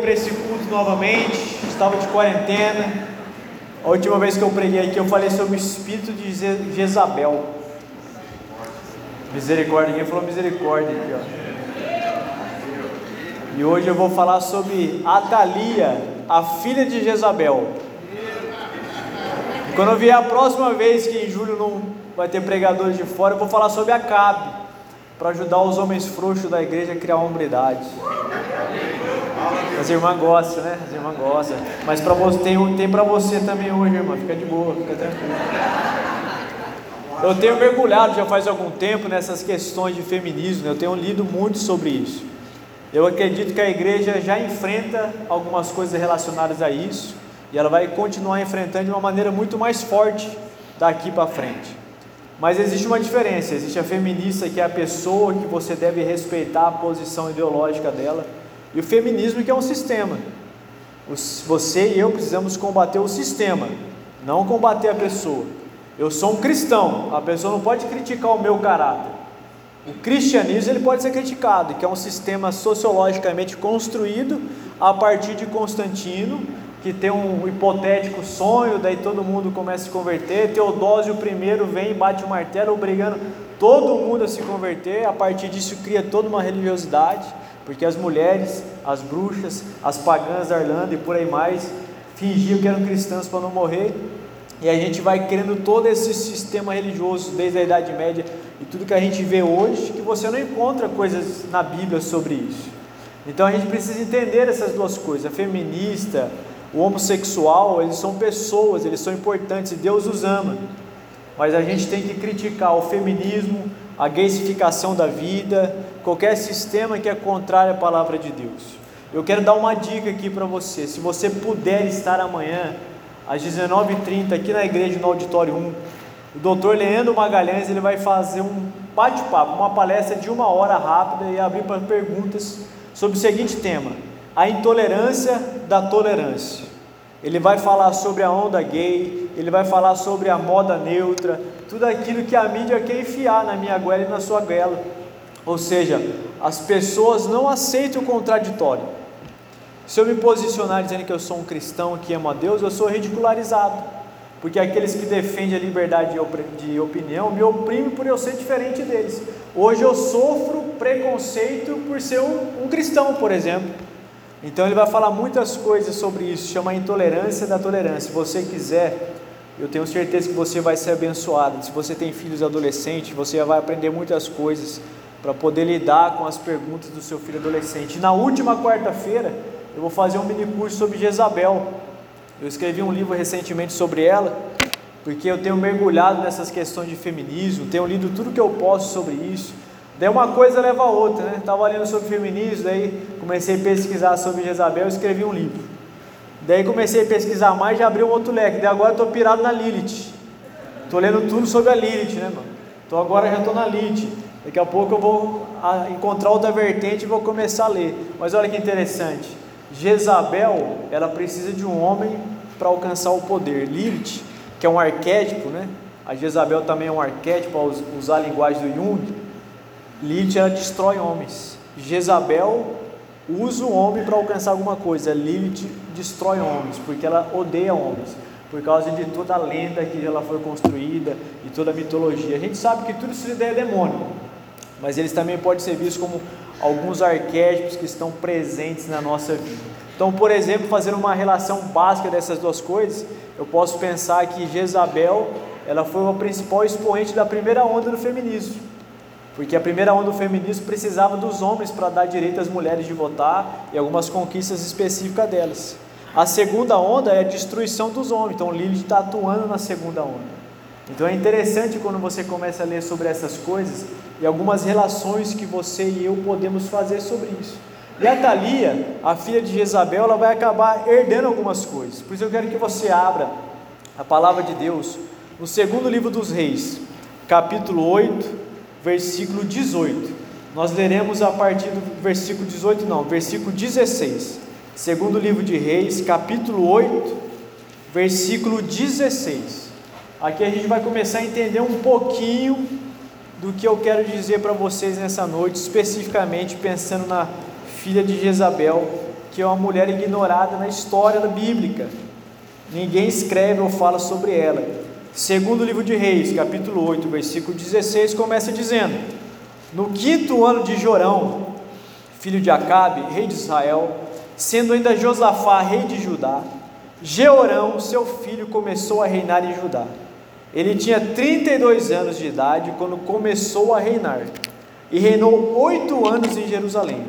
para esse culto novamente, estava de quarentena. A última vez que eu preguei aqui, eu falei sobre o espírito de Jezabel. Misericórdia, ninguém falou misericórdia aqui, ó. E hoje eu vou falar sobre Atalia, a filha de Jezabel. E quando eu vier a próxima vez que em julho não vai ter pregadores de fora, eu vou falar sobre Acabe, para ajudar os homens frouxos da igreja a criar hombridade. As irmãs gostam, né? As irmãs gostam. Mas para você tem, tem para você também hoje, irmã. Fica de boa, fica tranquilo. Eu tenho mergulhado já faz algum tempo nessas questões de feminismo. Eu tenho lido muito sobre isso. Eu acredito que a igreja já enfrenta algumas coisas relacionadas a isso e ela vai continuar enfrentando de uma maneira muito mais forte daqui para frente. Mas existe uma diferença: existe a feminista, que é a pessoa que você deve respeitar a posição ideológica dela e o feminismo que é um sistema. Você e eu precisamos combater o sistema, não combater a pessoa. Eu sou um cristão, a pessoa não pode criticar o meu caráter. O cristianismo ele pode ser criticado, que é um sistema sociologicamente construído a partir de Constantino, que tem um hipotético sonho, daí todo mundo começa a se converter. Teodósio I vem e bate o martelo, obrigando todo mundo a se converter. A partir disso cria toda uma religiosidade porque as mulheres, as bruxas, as pagãs da Irlanda e por aí mais fingiam que eram cristãs para não morrer, e a gente vai criando todo esse sistema religioso desde a Idade Média e tudo que a gente vê hoje, que você não encontra coisas na Bíblia sobre isso. Então a gente precisa entender essas duas coisas: a feminista, o homossexual, eles são pessoas, eles são importantes e Deus os ama. Mas a gente tem que criticar o feminismo, a gaysificação da vida, qualquer sistema que é contrário à palavra de Deus. Eu quero dar uma dica aqui para você. Se você puder estar amanhã, às 19h30, aqui na igreja, no auditório 1, o doutor Leandro Magalhães ele vai fazer um bate-papo, uma palestra de uma hora rápida e abrir para perguntas sobre o seguinte tema: a intolerância da tolerância. Ele vai falar sobre a onda gay, ele vai falar sobre a moda neutra, tudo aquilo que a mídia quer enfiar na minha goela e na sua goela. Ou seja, as pessoas não aceitam o contraditório. Se eu me posicionar dizendo que eu sou um cristão que ama a Deus, eu sou ridicularizado. Porque aqueles que defendem a liberdade de opinião me oprimem por eu ser diferente deles. Hoje eu sofro preconceito por ser um, um cristão, por exemplo. Então ele vai falar muitas coisas sobre isso, chama a intolerância da tolerância. Se você quiser, eu tenho certeza que você vai ser abençoado. Se você tem filhos adolescentes, você vai aprender muitas coisas para poder lidar com as perguntas do seu filho adolescente. Na última quarta-feira, eu vou fazer um mini curso sobre Jezabel. Eu escrevi um livro recentemente sobre ela, porque eu tenho mergulhado nessas questões de feminismo, tenho lido tudo que eu posso sobre isso. Daí uma coisa leva a outra, né? Estava lendo sobre feminismo, daí comecei a pesquisar sobre Jezabel e escrevi um livro. Daí comecei a pesquisar mais, já abri um outro leque. Daí agora estou pirado na Lilith. Estou lendo tudo sobre a Lilith, né, mano? Então agora já estou na Lilith. Daqui a pouco eu vou encontrar outra vertente e vou começar a ler. Mas olha que interessante. Jezabel, ela precisa de um homem para alcançar o poder. Lilith, que é um arquétipo, né? A Jezabel também é um arquétipo, ao usar a linguagem do Jung. Lilith, ela destrói homens. Jezabel usa o homem para alcançar alguma coisa. Lilith destrói homens, porque ela odeia homens, por causa de toda a lenda que ela foi construída e toda a mitologia. A gente sabe que tudo isso é demônio, mas eles também podem ser vistos como alguns arquétipos que estão presentes na nossa vida. Então, por exemplo, fazendo uma relação básica dessas duas coisas, eu posso pensar que Jezabel, ela foi uma principal expoente da primeira onda do feminismo. Porque a primeira onda do feminismo precisava dos homens para dar direito às mulheres de votar e algumas conquistas específicas delas. A segunda onda é a destruição dos homens. Então Lilith está atuando na segunda onda. Então é interessante quando você começa a ler sobre essas coisas e algumas relações que você e eu podemos fazer sobre isso. E a Thalia, a filha de Jezabel, ela vai acabar herdando algumas coisas. Por isso eu quero que você abra a palavra de Deus no segundo livro dos Reis, capítulo 8, versículo 18. Nós leremos a partir do versículo 18, não, versículo 16. Segundo livro de Reis, capítulo 8, versículo 16. Aqui a gente vai começar a entender um pouquinho do que eu quero dizer para vocês nessa noite, especificamente pensando na filha de Jezabel, que é uma mulher ignorada na história bíblica. Ninguém escreve ou fala sobre ela. Segundo livro de Reis, capítulo 8, versículo 16, começa dizendo: No quinto ano de Jorão, filho de Acabe, rei de Israel, sendo ainda Josafá rei de Judá, Jeorão, seu filho, começou a reinar em Judá. Ele tinha 32 anos de idade quando começou a reinar, e reinou oito anos em Jerusalém.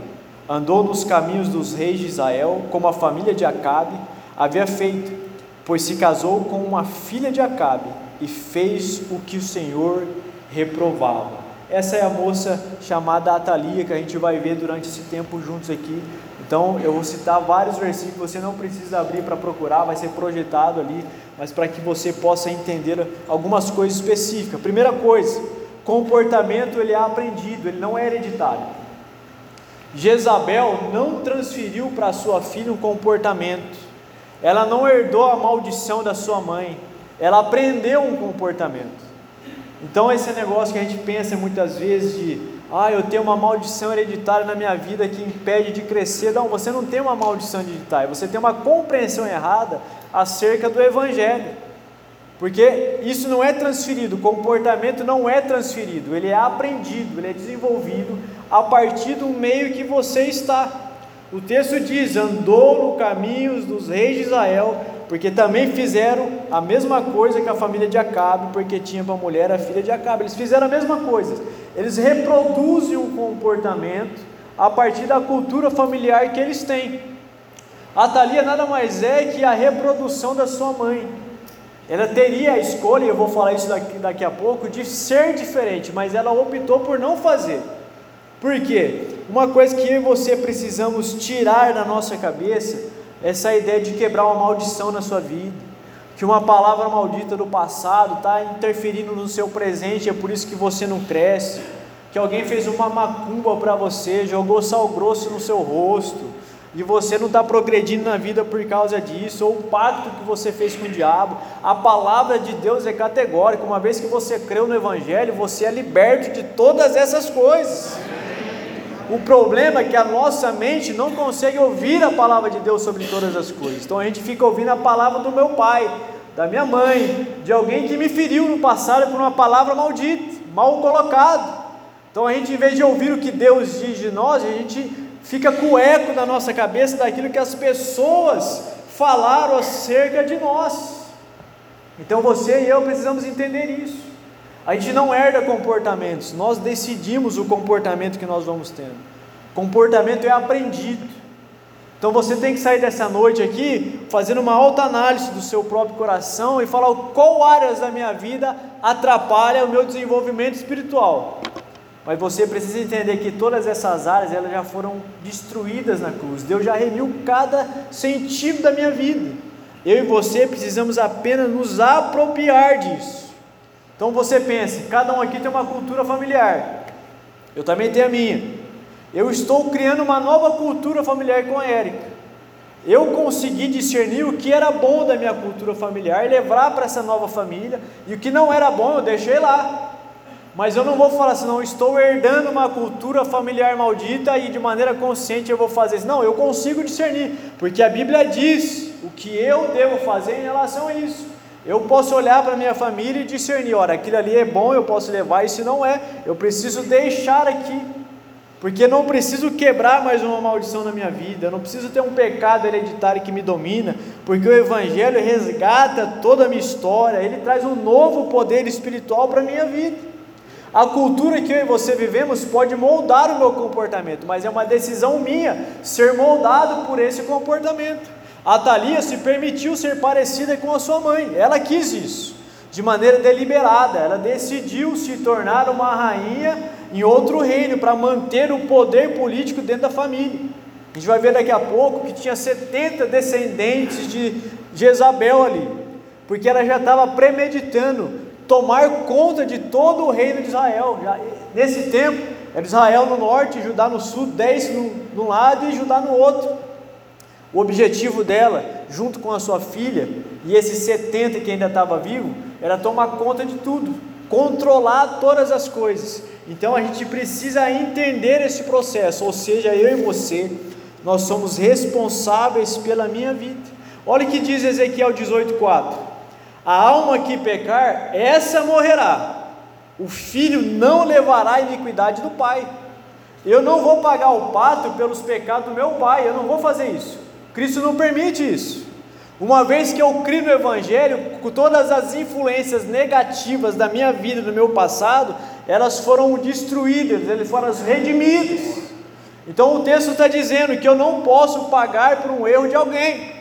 Andou nos caminhos dos reis de Israel, como a família de Acabe havia feito, pois se casou com uma filha de Acabe e fez o que o Senhor reprovava. Essa é a moça chamada Atalia que a gente vai ver durante esse tempo juntos aqui. Então eu vou citar vários versículos, você não precisa abrir para procurar, vai ser projetado ali, mas para que você possa entender algumas coisas específicas. Primeira coisa, comportamento ele é aprendido, ele não é hereditário. Jezabel não transferiu para sua filha um comportamento, ela não herdou a maldição da sua mãe, ela aprendeu um comportamento. Então, esse negócio que a gente pensa muitas vezes de, ah, eu tenho uma maldição hereditária na minha vida que impede de crescer. Não, você não tem uma maldição hereditária, você tem uma compreensão errada acerca do Evangelho. Porque isso não é transferido, o comportamento não é transferido, ele é aprendido, ele é desenvolvido a partir do meio que você está. O texto diz: andou no caminhos dos reis de Israel, porque também fizeram a mesma coisa que a família de Acabe, porque tinha para mulher a filha de Acabe. Eles fizeram a mesma coisa. Eles reproduzem um comportamento a partir da cultura familiar que eles têm. A Thalia nada mais é que a reprodução da sua mãe. Ela teria a escolha, eu vou falar isso daqui, daqui a pouco, de ser diferente, mas ela optou por não fazer. Por quê? Uma coisa que eu e você precisamos tirar da nossa cabeça é essa ideia de quebrar uma maldição na sua vida. Que uma palavra maldita do passado está interferindo no seu presente, é por isso que você não cresce. Que alguém fez uma macumba para você, jogou sal grosso no seu rosto e você não está progredindo na vida por causa disso, ou o pacto que você fez com o diabo, a palavra de Deus é categórica, uma vez que você creu no Evangelho, você é liberto de todas essas coisas. O problema é que a nossa mente não consegue ouvir a palavra de Deus sobre todas as coisas, então a gente fica ouvindo a palavra do meu pai, da minha mãe, de alguém que me feriu no passado por uma palavra maldita, mal colocada. Então a gente, em vez de ouvir o que Deus diz de nós, a gente fica com o eco na nossa cabeça daquilo que as pessoas falaram acerca de nós. Então você e eu precisamos entender isso. A gente não herda comportamentos, nós decidimos o comportamento que nós vamos tendo. Comportamento é aprendido. Então você tem que sair dessa noite aqui fazendo uma alta análise do seu próprio coração e falar qual áreas da minha vida atrapalha o meu desenvolvimento espiritual. Mas você precisa entender que todas essas áreas elas já foram destruídas na cruz. Deus já remiu cada centímetro da minha vida. Eu e você precisamos apenas nos apropriar disso. Então você pensa, cada um aqui tem uma cultura familiar. Eu também tenho a minha. Eu estou criando uma nova cultura familiar com a Érica. Eu consegui discernir o que era bom da minha cultura familiar, levar para essa nova família, e o que não era bom eu deixei lá. Mas eu não vou falar assim, não, estou herdando uma cultura familiar maldita e de maneira consciente eu vou fazer isso. Não, eu consigo discernir, porque a Bíblia diz o que eu devo fazer em relação a isso. Eu posso olhar para a minha família e discernir, olha, aquilo ali é bom, eu posso levar, se não é, eu preciso deixar aqui, porque não preciso quebrar mais uma maldição na minha vida, eu não preciso ter um pecado hereditário que me domina, porque o Evangelho resgata toda a minha história, ele traz um novo poder espiritual para a minha vida. A cultura que eu e você vivemos pode moldar o meu comportamento, mas é uma decisão minha ser moldado por esse comportamento. A Thalia se permitiu ser parecida com a sua mãe, ela quis isso, de maneira deliberada, ela decidiu se tornar uma rainha em outro reino para manter o poder político dentro da família. A gente vai ver daqui a pouco que tinha 70 descendentes de Jezabel ali, porque ela já estava premeditando tomar conta de todo o reino de Israel. Já, nesse tempo, era Israel no norte, Judá no sul, dez no, no lado e Judá no outro. O objetivo dela, junto com a sua filha e esses 70 que ainda estava vivo, era tomar conta de tudo, controlar todas as coisas. Então a gente precisa entender esse processo, ou seja, eu e você nós somos responsáveis pela minha vida. Olha o que diz Ezequiel 18,4: A alma que pecar, essa morrerá, o filho não levará a iniquidade do pai. Eu não vou pagar o pato pelos pecados do meu pai, eu não vou fazer isso. Cristo não permite isso. Uma vez que eu crio no Evangelho, com todas as influências negativas da minha vida, do meu passado, elas foram destruídas, elas foram redimidas. Então o texto está dizendo que eu não posso pagar por um erro de alguém.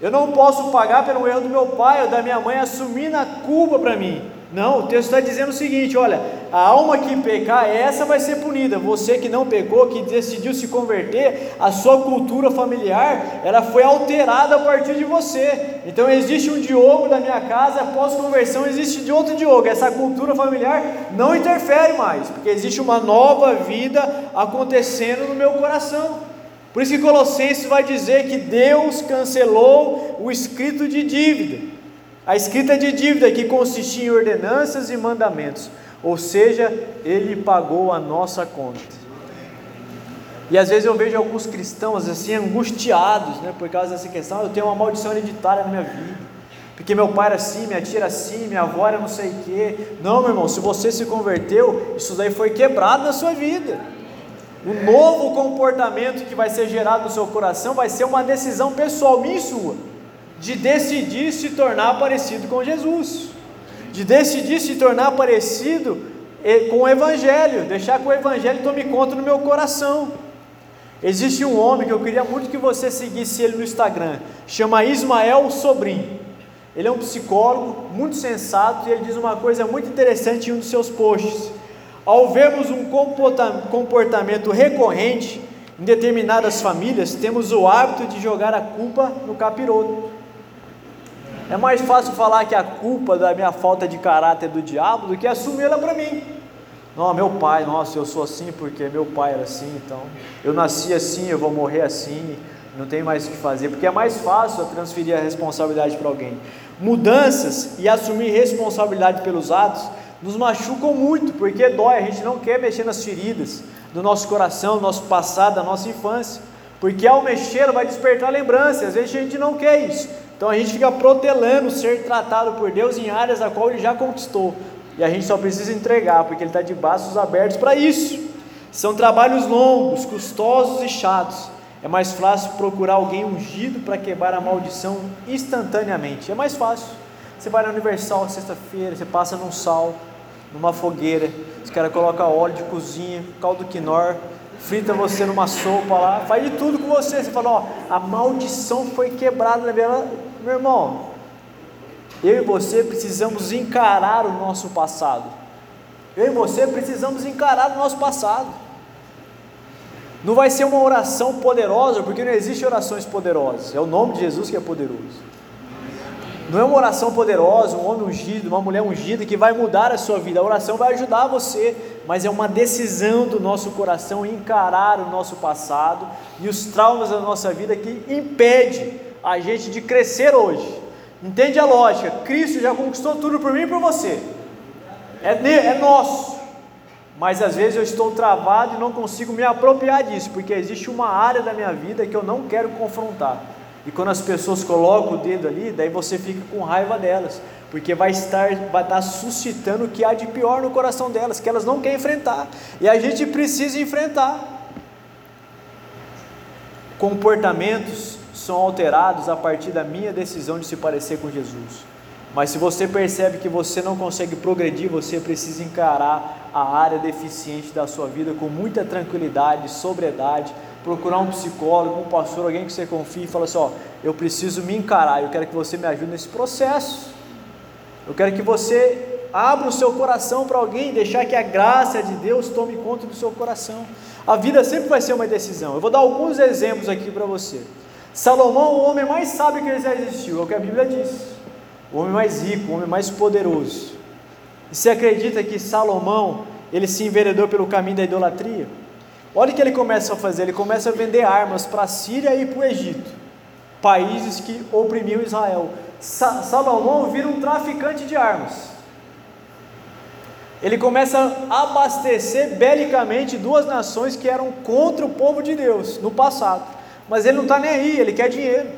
Eu não posso pagar pelo erro do meu pai ou da minha mãe assumindo a culpa para mim. Não, o texto está dizendo o seguinte: olha, a alma que pecar, essa vai ser punida. Você que não pecou, que decidiu se converter, a sua cultura familiar, ela foi alterada a partir de você. Então existe um Diogo da minha casa, após conversão existe de outro Diogo. Essa cultura familiar não interfere mais, porque existe uma nova vida acontecendo no meu coração. Por isso que Colossenses vai dizer que Deus cancelou o escrito de dívida. A escrita de dívida que consistia em ordenanças e mandamentos, ou seja, ele pagou a nossa conta. E às vezes eu vejo alguns cristãos assim angustiados, né, por causa dessa questão. Eu tenho uma maldição hereditária na minha vida, porque meu pai era assim, minha tia era assim, minha avó era não sei o quê. Não, meu irmão, se você se converteu, isso daí foi quebrado na sua vida. O novo comportamento que vai ser gerado no seu coração vai ser uma decisão pessoal minha e sua de decidir se tornar parecido com Jesus, de decidir se tornar parecido com o Evangelho, deixar que o Evangelho tome conta no meu coração. Existe um homem que eu queria muito que você seguisse ele no Instagram, chama Ismael Sobrinho. Ele é um psicólogo muito sensato e ele diz uma coisa muito interessante em um dos seus posts. Ao vermos um comportamento recorrente em determinadas famílias, temos o hábito de jogar a culpa no capiroto. É mais fácil falar que a culpa da minha falta de caráter é do diabo do que assumi-la para mim. Não, meu pai, nossa, eu sou assim porque meu pai era assim, então eu nasci assim, eu vou morrer assim, não tem mais o que fazer, porque é mais fácil transferir a responsabilidade para alguém. Mudanças e assumir responsabilidade pelos atos nos machucam muito, porque dói, a gente não quer mexer nas feridas do nosso coração, do nosso passado, da nossa infância, porque ao mexer vai despertar lembranças, às vezes a gente não quer isso. Então a gente fica protelando ser tratado por Deus em áreas a qual Ele já conquistou. E a gente só precisa entregar, porque Ele está de braços abertos para isso. São trabalhos longos, custosos e chatos. É mais fácil procurar alguém ungido para quebrar a maldição instantaneamente. É mais fácil. Você vai na Universal sexta-feira, você passa num sal, numa fogueira, os caras colocam óleo de cozinha, caldo quinor, frita você numa sopa lá, faz de tudo com você. Você fala, ó, a maldição foi quebrada na minha. Meu irmão, eu e você precisamos encarar o nosso passado. Eu e você precisamos encarar o nosso passado. Não vai ser uma oração poderosa, porque não existe orações poderosas. É o nome de Jesus que é poderoso. Não é uma oração poderosa, um homem ungido, uma mulher ungida que vai mudar a sua vida. A oração vai ajudar você, mas é uma decisão do nosso coração encarar o nosso passado e os traumas da nossa vida que impede a gente de crescer hoje. Entende a lógica? Cristo já conquistou tudo por mim e por você. É, é nosso. Mas às vezes eu estou travado e não consigo me apropriar disso, porque existe uma área da minha vida que eu não quero confrontar. E quando as pessoas colocam o dedo ali, daí você fica com raiva delas, porque vai estar, vai estar suscitando o que há de pior no coração delas, que elas não querem enfrentar. E a gente precisa enfrentar. Comportamentos são alterados a partir da minha decisão de se parecer com Jesus. Mas se você percebe que você não consegue progredir, você precisa encarar a área deficiente da sua vida com muita tranquilidade, sobriedade, procurar um psicólogo, um pastor, alguém que você confie e fala assim: ó, eu preciso me encarar, eu quero que você me ajude nesse processo. Eu quero que você abra o seu coração para alguém, deixar que a graça de Deus tome conta do seu coração. A vida sempre vai ser uma decisão. Eu vou dar alguns exemplos aqui para você. Salomão, o homem mais sábio que já existiu, é o que a Bíblia diz. O homem mais rico, o homem mais poderoso. E você acredita que Salomão, ele se enveredou pelo caminho da idolatria? Olha o que ele começa a fazer: ele começa a vender armas para a Síria e para o Egito, países que oprimiam Israel. Sa Salomão vira um traficante de armas. Ele começa a abastecer belicamente duas nações que eram contra o povo de Deus no passado. mas ele não está nem aí, ele quer dinheiro.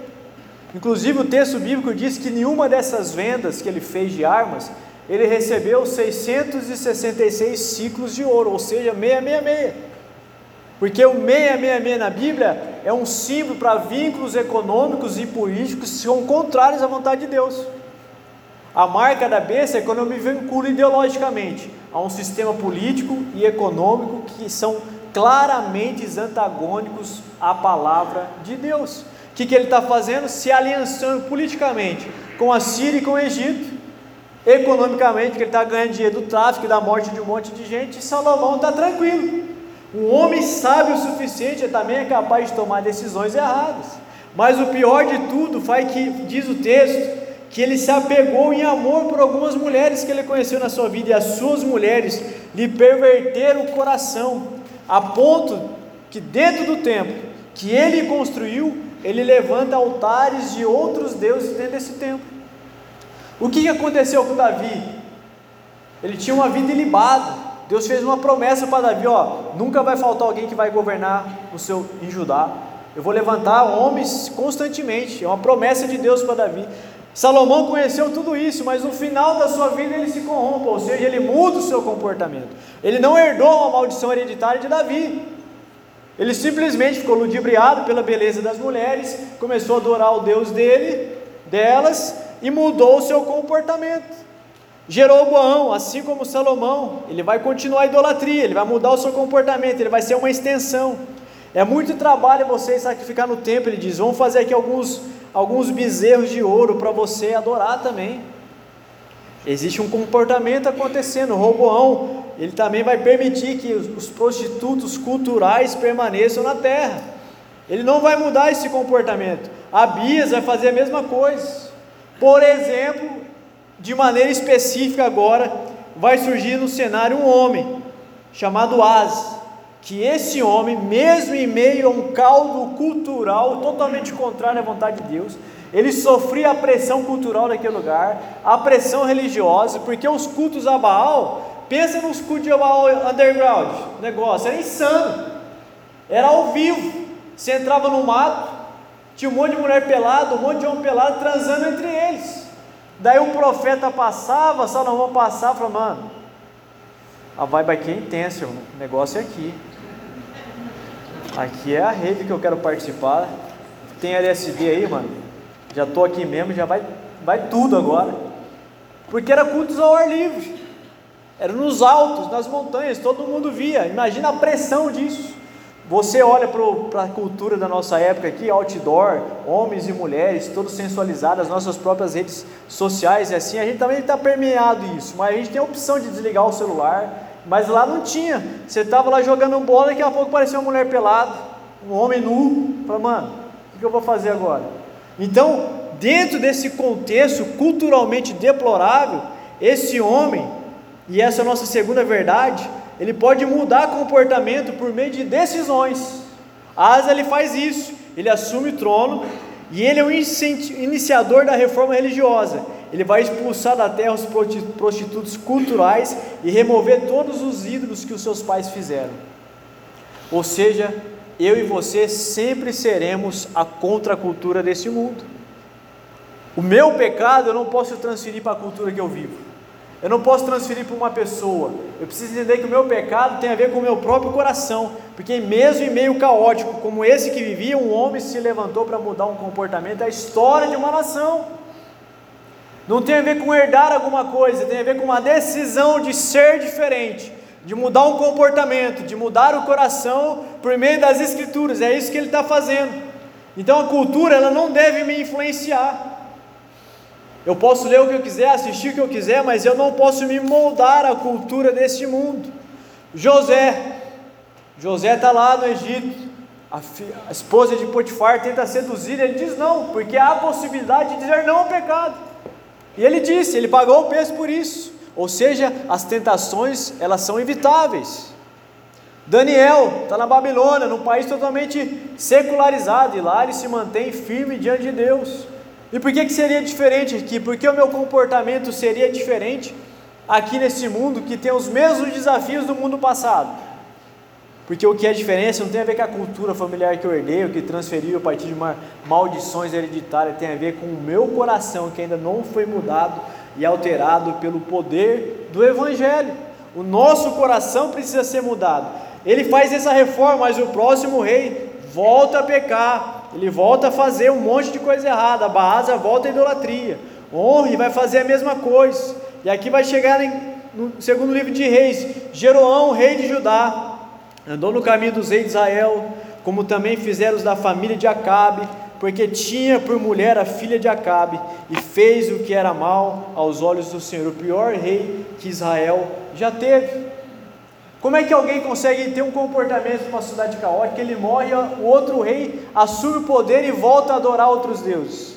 Inclusive o texto bíblico diz que nenhuma dessas vendas que ele fez de armas, ele recebeu 666 ciclos de ouro, ou seja, 666. Porque o 666 na Bíblia é um símbolo para vínculos econômicos e políticos que são contrários à vontade de Deus. A marca da besta é quando eu me vinculo ideologicamente a um sistema político e econômico que são claramente antagônicos à palavra de Deus. O que, que ele está fazendo? Se aliançando politicamente com a Síria e com o Egito, economicamente, que ele está ganhando dinheiro do tráfico e da morte de um monte de gente, e Salomão está tranquilo. Um homem sábio o suficiente também é capaz de tomar decisões erradas. Mas o pior de tudo foi que diz o texto que ele se apegou em amor por algumas mulheres que ele conheceu na sua vida e as suas mulheres lhe perverteram o coração, a ponto que dentro do templo que ele construiu, ele levanta altares de outros deuses dentro desse templo. O que aconteceu com Davi? Ele tinha uma vida ilibada. Deus fez uma promessa para Davi, ó, nunca vai faltar alguém que vai governar o seu em Judá. Eu vou levantar homens constantemente. É uma promessa de Deus para Davi. Salomão conheceu tudo isso, mas no final da sua vida ele se corrompe, ou seja, ele muda o seu comportamento. Ele não herdou a maldição hereditária de Davi. Ele simplesmente ficou ludibriado pela beleza das mulheres, começou a adorar o Deus dele, delas, e mudou o seu comportamento. Jeroboão, assim como Salomão, ele vai continuar a idolatria, ele vai mudar o seu comportamento, ele vai ser uma extensão. É muito trabalho você sacrificar no templo, ele diz: vamos fazer aqui alguns, alguns bezerros de ouro para você adorar também. Existe um comportamento acontecendo. Roboão, ele também vai permitir que os prostitutos culturais permaneçam na terra. Ele não vai mudar esse comportamento. Abias vai fazer a mesma coisa. Por exemplo, de maneira específica agora, vai surgir no cenário um homem chamado Az, que esse homem, mesmo em meio a um caldo cultural totalmente contrário à vontade de Deus, ele sofria a pressão cultural daquele lugar, a pressão religiosa, porque os cultos a Baal, pensa nos cultos de Baal underground, negócio era insano, era ao vivo, você entrava no mato, tinha um monte de mulher pelada, um monte de homem pelado transando entre eles. Daí o profeta passava, Salomão passava e falou, mano, a vibe aqui é intensa, o negócio é aqui. Aqui é a rede que eu quero participar. Tem LSD aí, mano. Já tô aqui mesmo, já vai, vai tudo agora. Porque era cultos ao ar livre. Era nos altos, nas montanhas, todo mundo via. Imagina a pressão disso. Você olha para a cultura da nossa época aqui, outdoor, homens e mulheres, todos sensualizados, as nossas próprias redes sociais e assim, a gente também está permeado isso, mas a gente tem a opção de desligar o celular, mas lá não tinha. Você estava lá jogando bola, daqui a pouco parecia uma mulher pelada, um homem nu. Fala, mano, o que eu vou fazer agora? Então, dentro desse contexto culturalmente deplorável, esse homem, e essa é a nossa segunda verdade, ele pode mudar comportamento por meio de decisões. Asa ele faz isso, ele assume o trono e ele é o iniciador da reforma religiosa. Ele vai expulsar da terra os prostitutos culturais e remover todos os ídolos que os seus pais fizeram. Ou seja, eu e você sempre seremos a contracultura desse mundo. O meu pecado eu não posso transferir para a cultura que eu vivo. Eu não posso transferir para uma pessoa. Eu preciso entender que o meu pecado tem a ver com o meu próprio coração. Porque, mesmo em meio caótico como esse que vivia, um homem se levantou para mudar um comportamento, é a história de uma nação. Não tem a ver com herdar alguma coisa, tem a ver com uma decisão de ser diferente, de mudar um comportamento, de mudar o coração por meio das Escrituras. É isso que ele está fazendo. Então, a cultura ela não deve me influenciar. Eu posso ler o que eu quiser, assistir o que eu quiser, mas eu não posso me moldar à cultura deste mundo. José, José está lá no Egito, a, filha, a, esposa de Potifar tenta seduzir, ele diz não, porque há a possibilidade de dizer não ao pecado. E ele disse, ele pagou o preço por isso. Ou seja, as tentações elas são evitáveis. Daniel está na Babilônia, num país totalmente secularizado, e lá ele se mantém firme diante de Deus. E por que, que seria diferente aqui? Porque o meu comportamento seria diferente aqui nesse mundo que tem os mesmos desafios do mundo passado. Porque o que é diferença não tem a ver com a cultura familiar que eu herdei, o que transferiu a partir de uma maldições hereditárias, tem a ver com o meu coração que ainda não foi mudado e alterado pelo poder do Evangelho. O nosso coração precisa ser mudado. Ele faz essa reforma, mas o próximo rei volta a pecar, ele volta a fazer um monte de coisa errada. A Baasa volta à idolatria. Honre vai fazer a mesma coisa. E aqui vai chegar em, no segundo livro de Reis: Jeroão, rei de Judá, andou no caminho dos reis de Israel, como também fizeram os da família de Acabe, porque tinha por mulher a filha de Acabe, e fez o que era mal aos olhos do Senhor, o pior rei que Israel já teve. Como é que alguém consegue ter um comportamento numa cidade caótica? Ele morre, o outro rei assume o poder e volta a adorar outros deuses.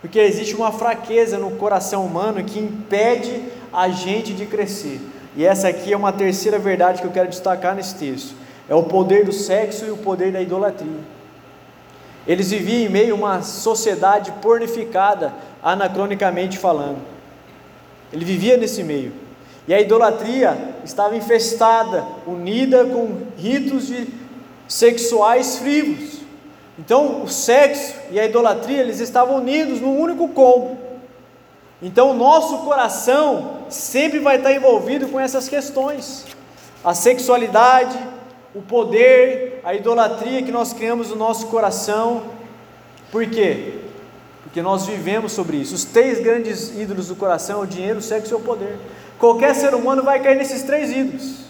Porque existe uma fraqueza no coração humano que impede a gente de crescer. E essa aqui é uma terceira verdade que eu quero destacar nesse texto é o poder do sexo e o poder da idolatria. Eles viviam em meio a uma sociedade pornificada, anacronicamente falando. Ele vivia nesse meio. E a idolatria estava infestada, unida com ritos de sexuais frívolos. Então, o sexo e a idolatria, eles estavam unidos num único combo. Então, o nosso coração sempre vai estar envolvido com essas questões. A sexualidade, o poder, a idolatria que nós criamos no nosso coração. Por quê? Porque nós vivemos sobre isso. Os três grandes ídolos do coração: o dinheiro, o sexo e o poder. Qualquer ser humano vai cair nesses três ídolos.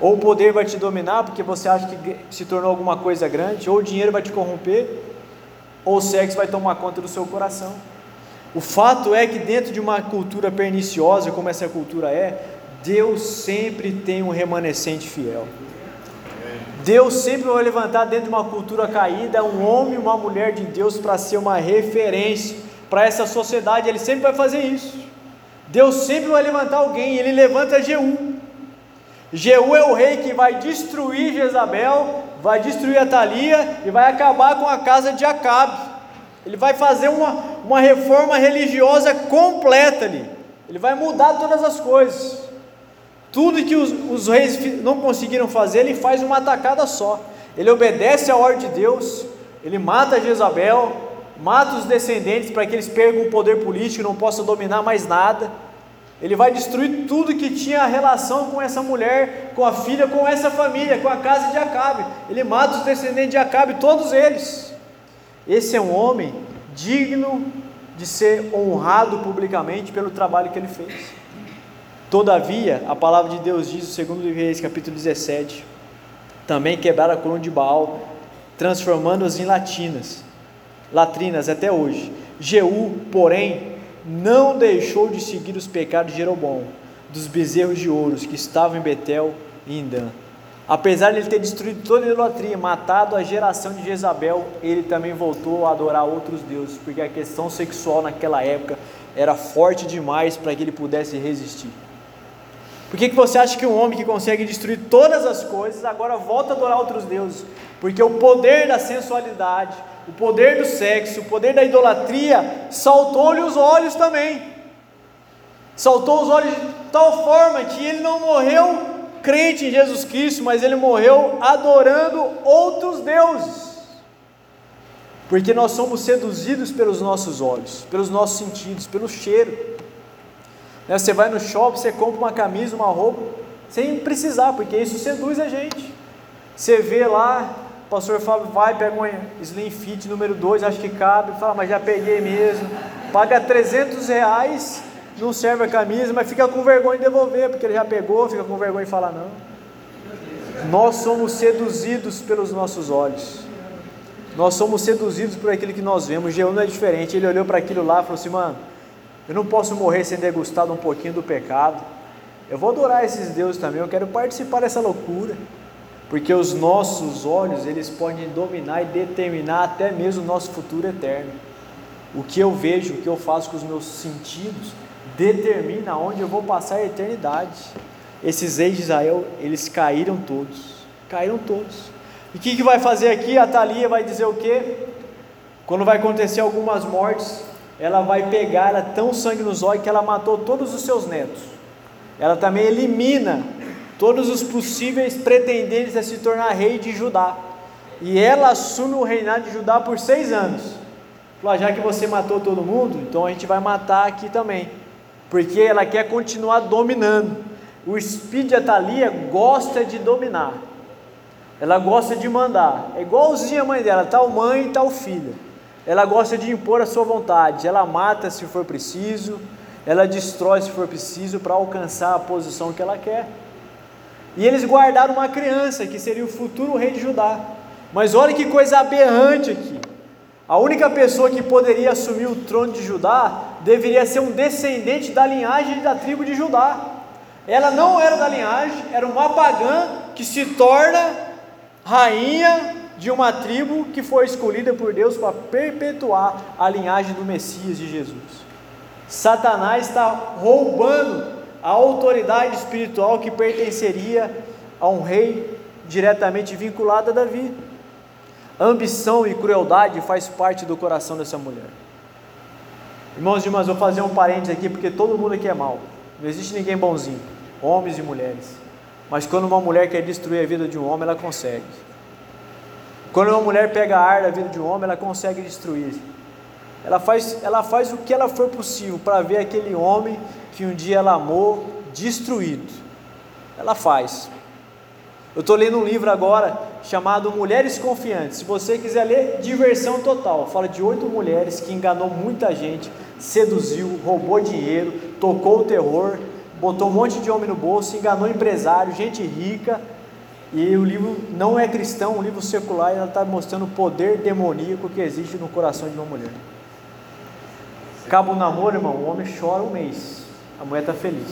Ou o poder vai te dominar porque você acha que se tornou alguma coisa grande, ou o dinheiro vai te corromper, ou o sexo vai tomar conta do seu coração. O fato é que dentro de uma cultura perniciosa, como essa cultura é, Deus sempre tem um remanescente fiel. Deus sempre vai levantar dentro de uma cultura caída um homem e uma mulher de Deus para ser uma referência para essa sociedade, ele sempre vai fazer isso. Deus sempre vai levantar alguém, ele levanta Jeú. Jeú é o rei que vai destruir Jezabel, vai destruir a Thalia e vai acabar com a casa de Acabe. Ele vai fazer uma, uma reforma religiosa completa ali. Ele vai mudar todas as coisas. Tudo que os, os reis não conseguiram fazer, ele faz uma atacada só. Ele obedece à ordem de Deus, ele mata Jezabel, mata os descendentes para que eles percam o poder político e não possam dominar mais nada. Ele vai destruir tudo que tinha relação com essa mulher, com a filha, com essa família, com a casa de Acabe. Ele mata os descendentes de Acabe, todos eles. Esse é um homem digno de ser honrado publicamente pelo trabalho que ele fez. Todavia, a palavra de Deus diz, segundo Reis, capítulo 17, também quebraram a coluna de Baal, transformando-as em latinas, latrinas até hoje. Jeú, porém, não deixou de seguir os pecados de Jeroboão, dos bezerros de ouros que estavam em Betel e em Dan. Apesar de ele ter destruído toda a idolatria, matado a geração de Jezabel, ele também voltou a adorar outros deuses, porque a questão sexual naquela época era forte demais para que ele pudesse resistir. Por que, que você acha que um homem que consegue destruir todas as coisas agora volta a adorar outros deuses? Porque o poder da sensualidade, o poder do sexo, o poder da idolatria saltou-lhe os olhos também. Saltou os olhos de tal forma que ele não morreu crente em Jesus Cristo, mas ele morreu adorando outros deuses. Porque nós somos seduzidos pelos nossos olhos, pelos nossos sentidos, pelo cheiro. Né? Você vai no shopping, você compra uma camisa, uma roupa, sem precisar, porque isso seduz a gente. Você vê lá, o pastor Fábio vai, pega um Slim Fit número 2, acho que cabe, fala, mas já peguei mesmo. Paga 300 reais, não serve a camisa, mas fica com vergonha de devolver, porque ele já pegou, fica com vergonha de falar não. Nós somos seduzidos pelos nossos olhos. Nós somos seduzidos por aquilo que nós vemos. Jeú não é diferente. Ele olhou para aquilo lá e falou assim: mano, eu não posso morrer sem ter gostado um pouquinho do pecado. Eu vou adorar esses deuses também, eu quero participar dessa loucura. Porque os nossos olhos, eles podem dominar e determinar até mesmo o nosso futuro eterno. O que eu vejo, o que eu faço com os meus sentidos, determina onde eu vou passar a eternidade. Esses reis de Israel, eles caíram todos. Caíram todos. E o que, que vai fazer aqui? A Thalia vai dizer o quê? Quando vai acontecer algumas mortes, ela vai pegar, ela tão sangue nos olhos que ela matou todos os seus netos. Ela também elimina todos os possíveis pretendentes a se tornar rei de Judá. E ela assume o reinado de Judá por seis anos. Falou, ah, já que você matou todo mundo, então a gente vai matar aqui também. Porque ela quer continuar dominando. O espírito de Atalia gosta de dominar. Ela gosta de mandar. É igualzinha a mãe dela, tal mãe e tal filha. Ela gosta de impor a sua vontade. Ela mata se for preciso. Ela destrói se for preciso para alcançar a posição que ela quer. E eles guardaram uma criança que seria o futuro rei de Judá. Mas olha que coisa aberrante aqui. A única pessoa que poderia assumir o trono de Judá deveria ser um descendente da linhagem da tribo de Judá. Ela não era da linhagem, era uma pagã que se torna rainha de uma tribo que foi escolhida por Deus para perpetuar a linhagem do Messias de Jesus. Satanás está roubando a autoridade espiritual que pertenceria a um rei diretamente vinculado a Davi. Ambição e crueldade faz parte do coração dessa mulher. Irmãos e irmãs, vou fazer um parênteses aqui porque todo mundo aqui é mau. Não existe ninguém bonzinho, homens e mulheres. Mas quando uma mulher quer destruir a vida de um homem, ela consegue. Quando uma mulher pega a ar da vida de um homem, ela consegue destruir. Ela faz, ela faz o que ela for possível para ver aquele homem que um dia ela amou destruído. Ela faz. Eu estou lendo um livro agora chamado Mulheres Confiantes. Se você quiser ler, diversão total. Fala de oito mulheres que enganou muita gente, seduziu, roubou dinheiro, tocou o terror, botou um monte de homem no bolso, enganou empresário, gente rica. E o livro não é cristão, um livro secular, e ela está mostrando o poder demoníaco que existe no coração de uma mulher. Acaba o namoro, irmão, o homem chora um mês, a mulher está feliz,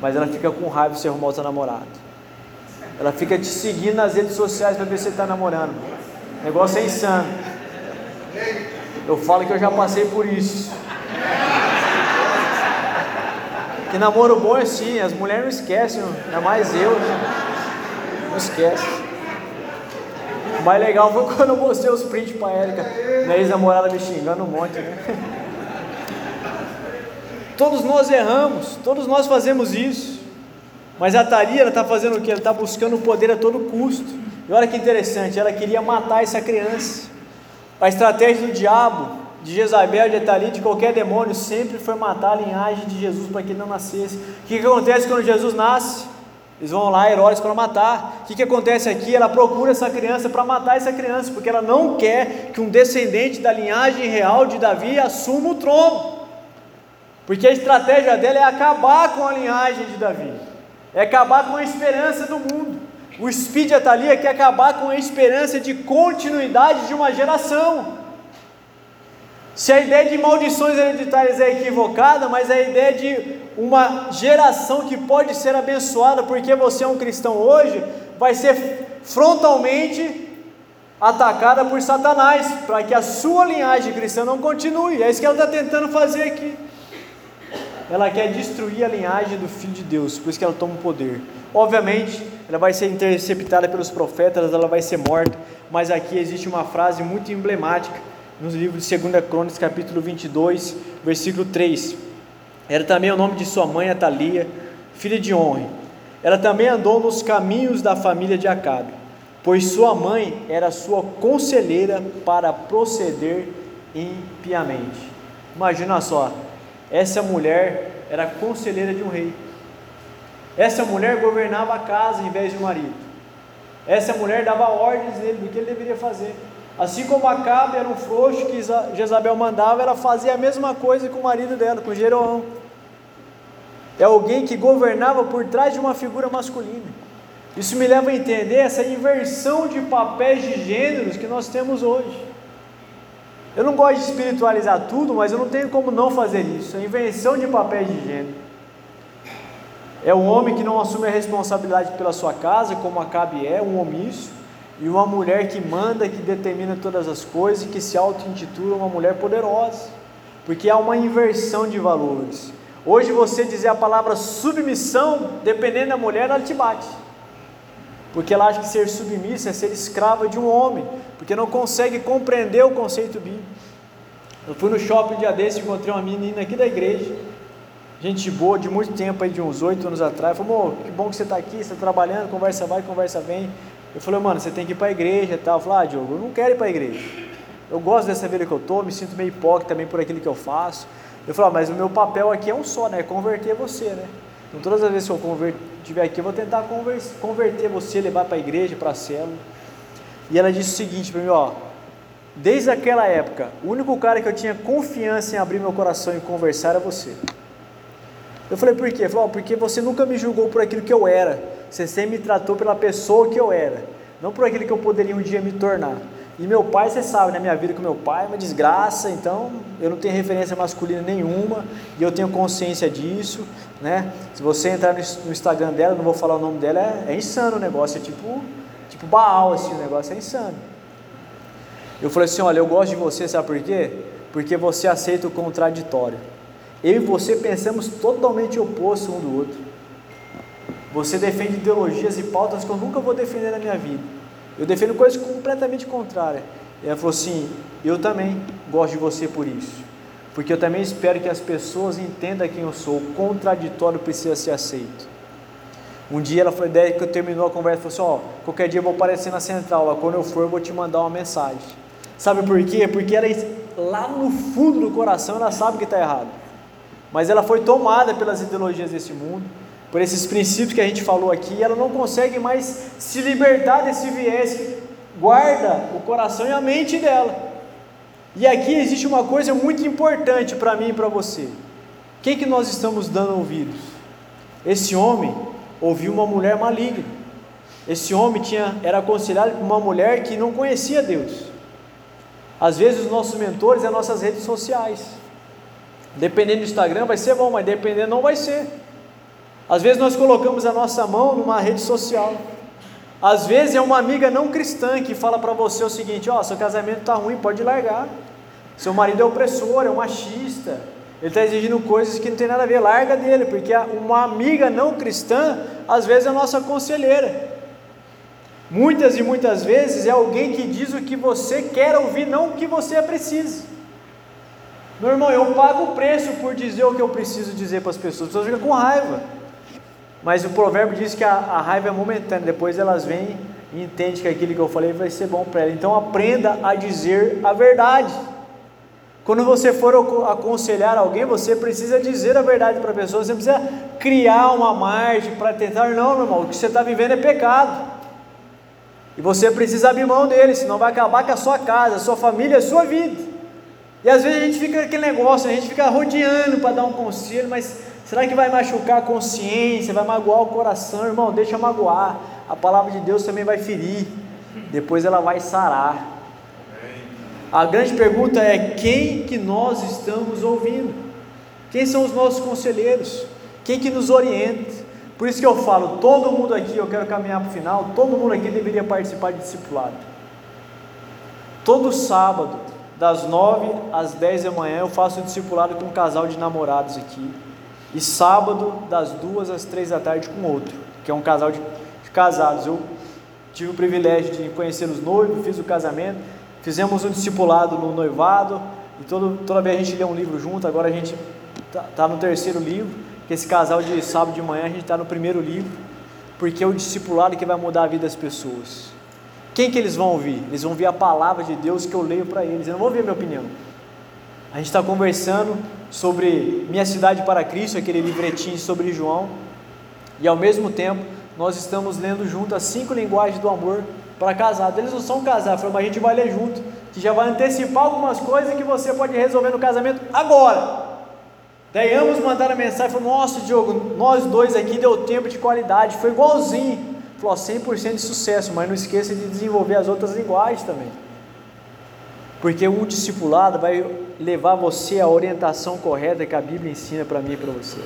mas ela fica com raiva se arrumar outro namorado. Ela fica te seguindo nas redes sociais para ver se você está namorando. O negócio é insano. Eu falo que eu já passei por isso. Que namoro bom é assim, as mulheres não esquecem, ainda mais eu, né? Não esquece. O mais legal foi quando eu mostrei os prints pra Érica, minha ex-namorada me xingando um monte, né? Todos nós erramos, todos nós fazemos isso. Mas a Thalia, está fazendo o que? Ela está buscando o poder a todo custo. E olha que interessante, ela queria matar essa criança. A estratégia do diabo de Jezabel, de Etali, de qualquer demônio, sempre foi matar a linhagem de Jesus para que ele não nascesse. O que, que acontece quando Jesus nasce? Eles vão lá, heróis, para matar. O que, que acontece aqui? Ela procura essa criança para matar essa criança, porque ela não quer que um descendente da linhagem real de Davi assuma o trono. Porque a estratégia dela é acabar com a linhagem de Davi, é acabar com a esperança do mundo. O Speed Atalia quer acabar com a esperança de continuidade de uma geração. Se a ideia de maldições hereditárias é equivocada, mas a ideia de uma geração que pode ser abençoada porque você é um cristão hoje, vai ser frontalmente atacada por Satanás, para que a sua linhagem cristã não continue. É isso que ela está tentando fazer aqui. Ela quer destruir a linhagem do Filho de Deus, por isso que ela toma o poder. Obviamente, ela vai ser interceptada pelos profetas, ela vai ser morta, mas aqui existe uma frase muito emblemática no livro de 2 Crônicas, capítulo 22, versículo 3. Era também o nome de sua mãe, Atalia, filha de Honre. Ela também andou nos caminhos da família de Acabe, pois sua mãe era sua conselheira para proceder impiamente. Imagina só, essa mulher era conselheira de um rei. Essa mulher governava a casa em vez um marido. Essa mulher dava ordens nele do que ele deveria fazer. Assim como Acabe era um frouxo que Jezabel mandava, ela fazia a mesma coisa com o marido dela, com Jeroão. É alguém que governava por trás de uma figura masculina. Isso me leva a entender essa inversão de papéis de gêneros que nós temos hoje. Eu não gosto de espiritualizar tudo, mas eu não tenho como não fazer isso. A invenção de papéis de gênero. É um homem que não assume a responsabilidade pela sua casa, como Acabe é, um omício e uma mulher que manda, que determina todas as coisas e que se auto-intitula uma mulher poderosa, porque há uma inversão de valores. Hoje você dizer a palavra submissão, dependendo da mulher, ela te bate. Porque ela acha que ser submissa é ser escrava de um homem, porque não consegue compreender o conceito bíblico. Eu fui no shopping um dia desse, encontrei uma menina aqui da igreja, gente boa de muito tempo aí, de uns oito anos atrás, falou, que bom que você está aqui, você está trabalhando, conversa vai, conversa vem. Eu falei, mano, você tem que ir para a igreja e tal. Eu falei, ah, Diogo, eu não quero ir para a igreja. Eu gosto dessa vida que eu estou, me sinto meio hipócrita também por aquilo que eu faço. Eu falei, ah, mas o meu papel aqui é um só, né? É converter você, né? Então todas as vezes que eu estiver aqui, eu vou tentar converter você, levar para a igreja, para a célula. E ela disse o seguinte para mim, ó, desde aquela época, o único cara que eu tinha confiança em abrir meu coração e conversar era você. Eu falei, por quê? Falou, porque você nunca me julgou por aquilo que eu era. Você sempre me tratou pela pessoa que eu era, não por aquilo que eu poderia um dia me tornar. E meu pai, você sabe, né? Minha vida com meu pai é uma desgraça, então eu não tenho referência masculina nenhuma e eu tenho consciência disso, né? Se você entrar no Instagram dela, não vou falar o nome dela, é, é insano o negócio, é tipo, tipo Baal, assim, o negócio é insano. Eu falei assim: olha, eu gosto de você, sabe por quê? Porque você aceita o contraditório. Eu e você pensamos totalmente oposto um do outro. Você defende ideologias e pautas que eu nunca vou defender na minha vida. Eu defendo coisas completamente contrárias. E ela falou assim: Eu também gosto de você por isso. Porque eu também espero que as pessoas entendam quem eu sou. O contraditório precisa ser aceito. Um dia ela foi ideia que eu terminou a conversa, falou assim: Ó, qualquer dia eu vou aparecer na central. quando eu for, eu vou te mandar uma mensagem. Sabe por quê? Porque ela, lá no fundo do coração, ela sabe que está errado mas ela foi tomada pelas ideologias desse mundo, por esses princípios que a gente falou aqui, ela não consegue mais se libertar desse viés que guarda o coração e a mente dela. E aqui existe uma coisa muito importante para mim e para você. Quem que nós estamos dando ouvidos? Esse homem ouviu uma mulher maligna. Esse homem tinha, era aconselhado por uma mulher que não conhecia Deus. Às vezes os nossos mentores é nossas redes sociais. Dependendo do Instagram vai ser bom, mas dependendo não vai ser. Às vezes nós colocamos a nossa mão numa rede social. Às vezes é uma amiga não cristã que fala para você o seguinte: ó, oh, seu casamento está ruim, pode largar. Seu marido é opressor, é um machista. Ele está exigindo coisas que não tem nada a ver, larga dele, porque uma amiga não cristã, às vezes é a nossa conselheira. Muitas e muitas vezes é alguém que diz o que você quer ouvir, não o que você precisa. Meu irmão, eu pago o preço por dizer o que eu preciso dizer para as pessoas. As pessoas ficam com raiva. Mas o provérbio diz que a, a raiva é momentânea, depois elas vêm e entendem que aquilo que eu falei vai ser bom para elas. Então aprenda a dizer a verdade. Quando você for aconselhar alguém, você precisa dizer a verdade para a pessoa, você precisa criar uma margem para tentar, não, meu irmão, o que você está vivendo é pecado. E você precisa abrir mão dele, senão vai acabar com a sua casa, a sua família, a sua vida. E às vezes a gente fica aquele negócio, a gente fica rodeando para dar um conselho, mas será que vai machucar a consciência, vai magoar o coração? Irmão, deixa magoar. A palavra de Deus também vai ferir, depois ela vai sarar. A grande pergunta é: quem que nós estamos ouvindo? Quem são os nossos conselheiros? Quem que nos orienta? Por isso que eu falo, todo mundo aqui, eu quero caminhar para o final, todo mundo aqui deveria participar de discipulado. Todo sábado, das 9 às 10 da manhã eu faço um discipulado com um casal de namorados aqui. E sábado, das 2 às 3 da tarde, com outro, que é um casal de, de casados. Eu tive o privilégio de conhecer os noivos, fiz o casamento, fizemos um discipulado no noivado, e todo, toda vez a gente lê um livro junto, agora a gente está tá no terceiro livro, que esse casal de sábado de manhã a gente está no primeiro livro, porque é o discipulado que vai mudar a vida das pessoas. Quem que eles vão ouvir? Eles vão ouvir a palavra de Deus que eu leio para eles. Eu não vou ouvir a minha opinião. A gente está conversando sobre Minha Cidade para Cristo, aquele livretinho sobre João, e ao mesmo tempo nós estamos lendo junto as cinco linguagens do amor para casados. Eles não são casados, mas a gente vai ler junto, que já vai antecipar algumas coisas que você pode resolver no casamento agora. Daí ambos mandaram mensagem, falaram, nossa Diogo, nós dois aqui deu tempo de qualidade, foi igualzinho. Falou, 100% de sucesso, mas não esqueça de desenvolver as outras linguagens também. Porque um discipulado vai levar você à orientação correta que a Bíblia ensina para mim e para você.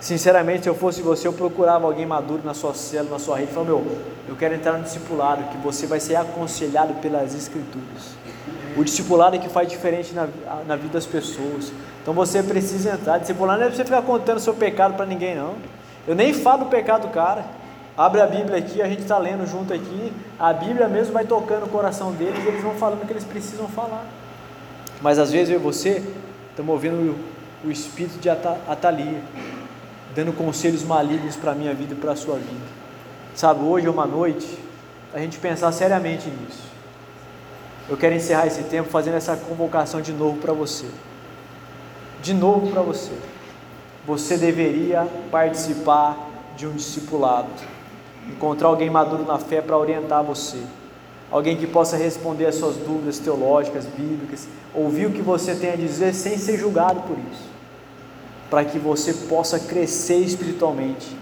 Sinceramente, se eu fosse você, eu procurava alguém maduro na sua célula, na sua rede, e falava, meu, eu quero entrar no discipulado, que você vai ser aconselhado pelas Escrituras. O discipulado é que faz diferente na, na vida das pessoas. Então você precisa entrar. Discipulado não é para você ficar contando seu pecado para ninguém, não. Eu nem falo do pecado do cara. Abre a Bíblia aqui, a gente está lendo junto aqui, a Bíblia mesmo vai tocando o coração deles e eles vão falando o que eles precisam falar. Mas às vezes eu e você estamos ouvindo o espírito de Atalia, dando conselhos malignos para a minha vida e para a sua vida. Sabe, hoje é uma noite a gente pensar seriamente nisso. Eu quero encerrar esse tempo fazendo essa convocação de novo para você. De novo para você. Você deveria participar de um discipulado. Encontrar alguém maduro na fé para orientar você. Alguém que possa responder as suas dúvidas teológicas, bíblicas, ouvir o que você tem a dizer sem ser julgado por isso. Para que você possa crescer espiritualmente,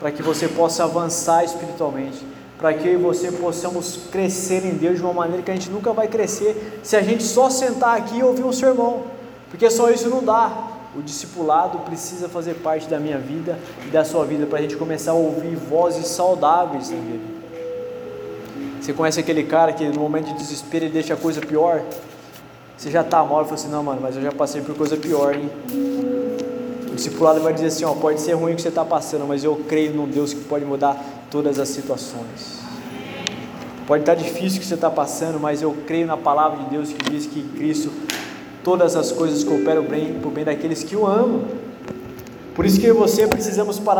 para que você possa avançar espiritualmente, para que eu e você possamos crescer em Deus de uma maneira que a gente nunca vai crescer se a gente só sentar aqui e ouvir um sermão, porque só isso não dá. O discipulado precisa fazer parte da minha vida e da sua vida para a gente começar a ouvir vozes saudáveis na minha vida. Você conhece aquele cara que no momento de desespero ele deixa a coisa pior? Você já está mal e fala assim: Não, mano, mas eu já passei por coisa pior, hein? O discipulado vai dizer assim: ó, pode ser ruim o que você está passando, mas eu creio num Deus que pode mudar todas as situações. Pode estar difícil o que você está passando, mas eu creio na palavra de Deus que diz que em Cristo todas as coisas cooperam bem para o bem daqueles que o amam. Por isso que eu e você precisamos parar.